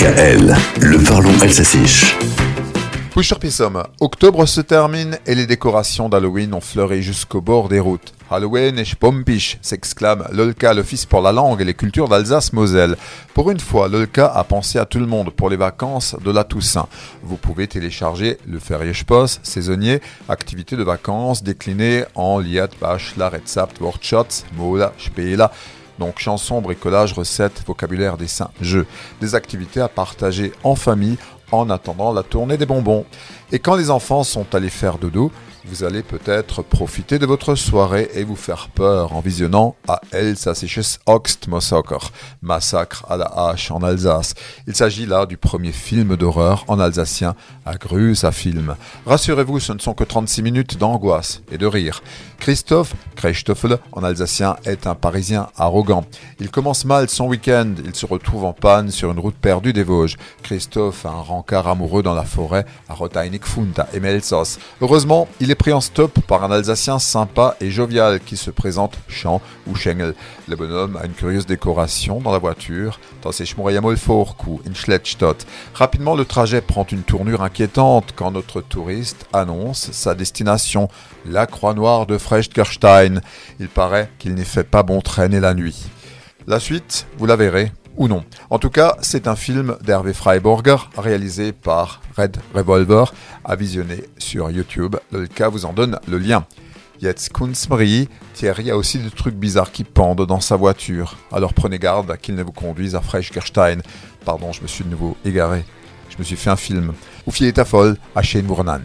DKL, le parlons alsacien. Pissom, octobre se termine et les décorations d'Halloween ont fleuri jusqu'au bord des routes. Halloween et Spompisch s'exclame Lolka, l'Office pour la langue et les cultures d'Alsace-Moselle. Pour une fois, Lolka a pensé à tout le monde pour les vacances de la Toussaint. Vous pouvez télécharger le Feriespost, saisonnier, activité de vacances déclinées en Liat, Bachler, Rezept, Workshops, Mola, Spela, donc chansons, bricolage, recettes, vocabulaire, dessin, jeux. Des activités à partager en famille en attendant la tournée des bonbons. Et quand les enfants sont allés faire dodo, vous allez peut-être profiter de votre soirée et vous faire peur en visionnant à Elsassisches Oxtmossocker, Massacre à la hache en Alsace. Il s'agit là du premier film d'horreur en alsacien à Grus à film. Rassurez-vous, ce ne sont que 36 minutes d'angoisse et de rire. Christophe Kreistoffel en alsacien est un Parisien arrogant. Il commence mal son week-end, il se retrouve en panne sur une route perdue des Vosges. Christophe a un rencard amoureux dans la forêt à Roteinig Funta et Melsos. Heureusement, il est pris en stop par un Alsacien sympa et jovial qui se présente Champ ou Schengel. Le bonhomme a une curieuse décoration dans la voiture, dans ses ou in Schlettstadt. Rapidement, le trajet prend une tournure inquiétante quand notre touriste annonce sa destination, la Croix Noire de Frechtgerstein. Il paraît qu'il n'y fait pas bon traîner la nuit. La suite, vous la verrez ou non. En tout cas, c'est un film d'Hervé Freiburger réalisé par Red Revolver à visionner sur YouTube. Le vous en donne le lien. Jetzt Kunstmarie, Thierry a aussi des trucs bizarres qui pendent dans sa voiture. Alors prenez garde qu'il ne vous conduise à Freischgerstein. Pardon, je me suis de nouveau égaré. Je me suis fait un film. Ou ta folle à Shane Mournant.